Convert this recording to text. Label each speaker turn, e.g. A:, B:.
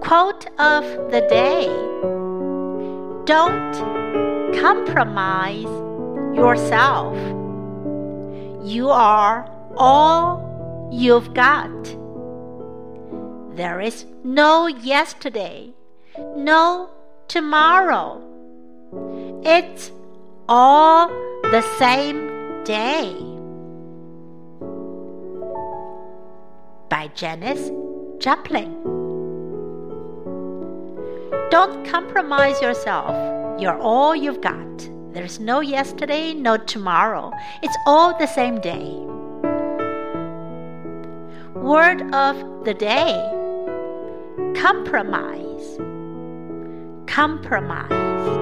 A: Quote of the day Don't compromise yourself. You are all you've got. There is no yesterday, no tomorrow. It's all the same day. By Janis Joplin. Don't compromise yourself. You're all you've got. There's no yesterday, no tomorrow. It's all the same day. Word of the day compromise. Compromise.